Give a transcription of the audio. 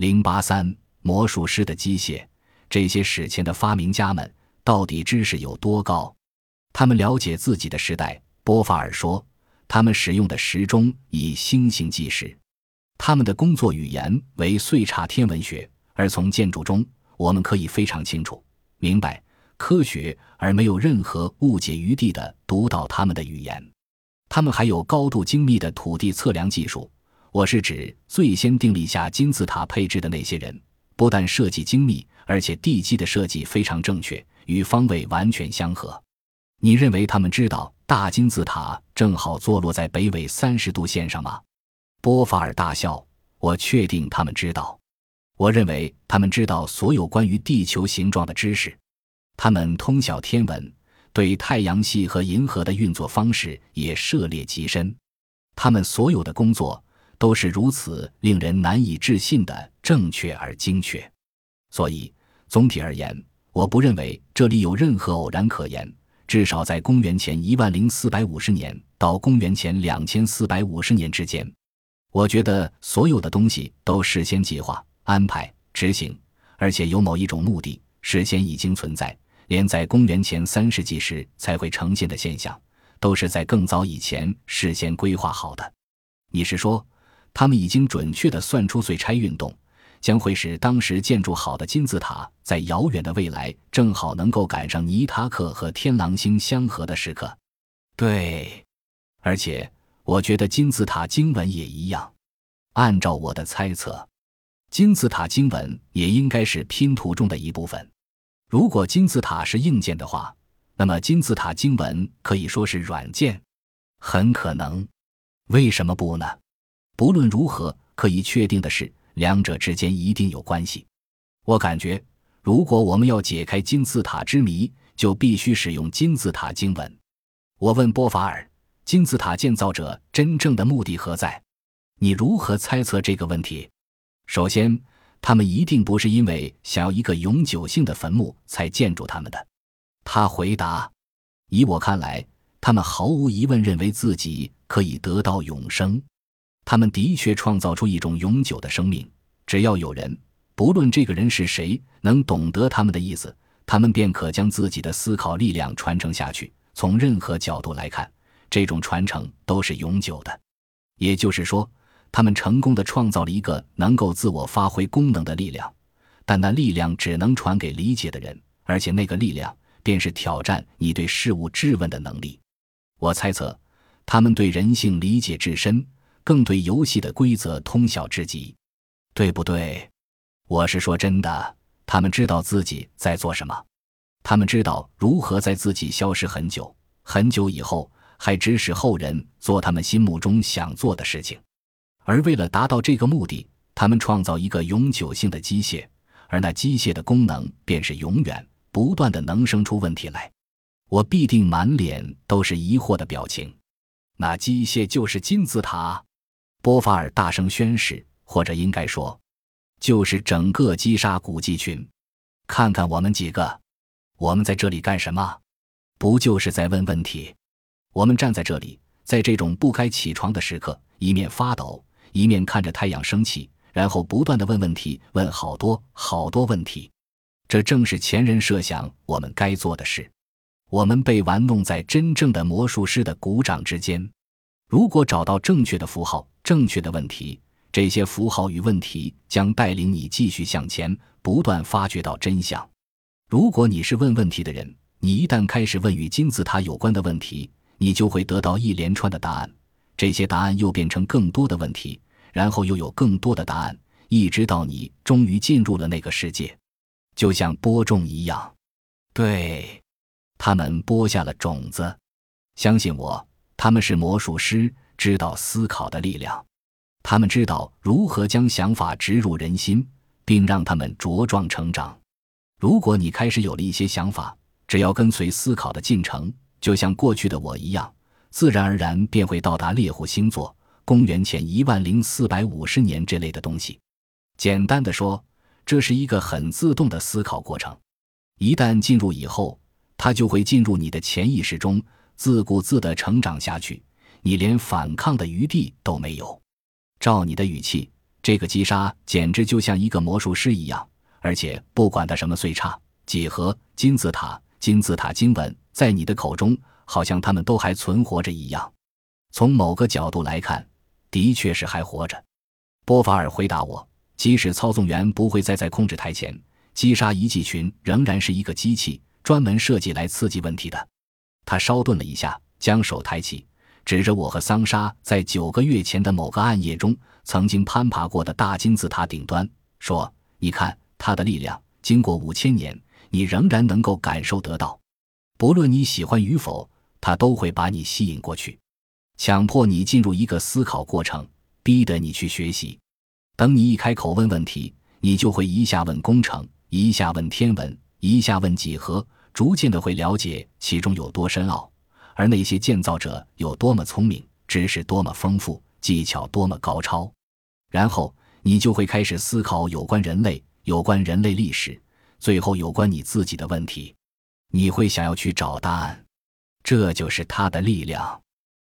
零八三魔术师的机械，这些史前的发明家们到底知识有多高？他们了解自己的时代。波法尔说，他们使用的时钟以星星计时，他们的工作语言为岁差天文学。而从建筑中，我们可以非常清楚明白科学而没有任何误解余地的读到他们的语言。他们还有高度精密的土地测量技术。我是指最先订立下金字塔配置的那些人，不但设计精密，而且地基的设计非常正确，与方位完全相合。你认为他们知道大金字塔正好坐落在北纬三十度线上吗？波法尔大笑。我确定他们知道。我认为他们知道所有关于地球形状的知识。他们通晓天文，对太阳系和银河的运作方式也涉猎极深。他们所有的工作。都是如此令人难以置信的正确而精确，所以总体而言，我不认为这里有任何偶然可言。至少在公元前一万零四百五十年到公元前两千四百五十年之间，我觉得所有的东西都事先计划、安排、执行，而且有某一种目的事先已经存在。连在公元前三世纪时才会呈现的现象，都是在更早以前事先规划好的。你是说？他们已经准确地算出岁差运动将会使当时建筑好的金字塔在遥远的未来正好能够赶上尼塔克和天狼星相合的时刻。对，而且我觉得金字塔经文也一样。按照我的猜测，金字塔经文也应该是拼图中的一部分。如果金字塔是硬件的话，那么金字塔经文可以说是软件。很可能，为什么不呢？不论如何，可以确定的是，两者之间一定有关系。我感觉，如果我们要解开金字塔之谜，就必须使用金字塔经文。我问波法尔：“金字塔建造者真正的目的何在？”你如何猜测这个问题？首先，他们一定不是因为想要一个永久性的坟墓才建筑他们的。他回答：“以我看来，他们毫无疑问认为自己可以得到永生。”他们的确创造出一种永久的生命。只要有人，不论这个人是谁，能懂得他们的意思，他们便可将自己的思考力量传承下去。从任何角度来看，这种传承都是永久的。也就是说，他们成功的创造了一个能够自我发挥功能的力量，但那力量只能传给理解的人，而且那个力量便是挑战你对事物质问的能力。我猜测，他们对人性理解至深。更对游戏的规则通晓至极，对不对？我是说真的，他们知道自己在做什么，他们知道如何在自己消失很久很久以后，还指使后人做他们心目中想做的事情。而为了达到这个目的，他们创造一个永久性的机械，而那机械的功能便是永远不断的能生出问题来。我必定满脸都是疑惑的表情。那机械就是金字塔。波法尔大声宣誓，或者应该说，就是整个击杀古迹群。看看我们几个，我们在这里干什么？不就是在问问题？我们站在这里，在这种不该起床的时刻，一面发抖，一面看着太阳升起，然后不断的问问题，问好多好多问题。这正是前人设想我们该做的事。我们被玩弄在真正的魔术师的鼓掌之间。如果找到正确的符号。正确的问题，这些符号与问题将带领你继续向前，不断发掘到真相。如果你是问问题的人，你一旦开始问与金字塔有关的问题，你就会得到一连串的答案。这些答案又变成更多的问题，然后又有更多的答案，一直到你终于进入了那个世界，就像播种一样。对，他们播下了种子。相信我，他们是魔术师。知道思考的力量，他们知道如何将想法植入人心，并让他们茁壮成长。如果你开始有了一些想法，只要跟随思考的进程，就像过去的我一样，自然而然便会到达猎户星座、公元前一万零四百五十年这类的东西。简单的说，这是一个很自动的思考过程。一旦进入以后，它就会进入你的潜意识中，自顾自地成长下去。你连反抗的余地都没有。照你的语气，这个击杀简直就像一个魔术师一样，而且不管他什么岁差、几何、金字塔、金字塔经文，在你的口中，好像他们都还存活着一样。从某个角度来看，的确是还活着。波法尔回答我：“即使操纵员不会再在控制台前，击杀遗迹群仍然是一个机器，专门设计来刺激问题的。”他稍顿了一下，将手抬起，指着我和桑莎在九个月前的某个暗夜中曾经攀爬过的大金字塔顶端，说：“你看它的力量，经过五千年，你仍然能够感受得到。不论你喜欢与否，它都会把你吸引过去。”强迫你进入一个思考过程，逼得你去学习。等你一开口问问题，你就会一下问工程，一下问天文，一下问几何，逐渐的会了解其中有多深奥，而那些建造者有多么聪明，知识多么丰富，技巧多么高超。然后你就会开始思考有关人类、有关人类历史，最后有关你自己的问题。你会想要去找答案，这就是他的力量。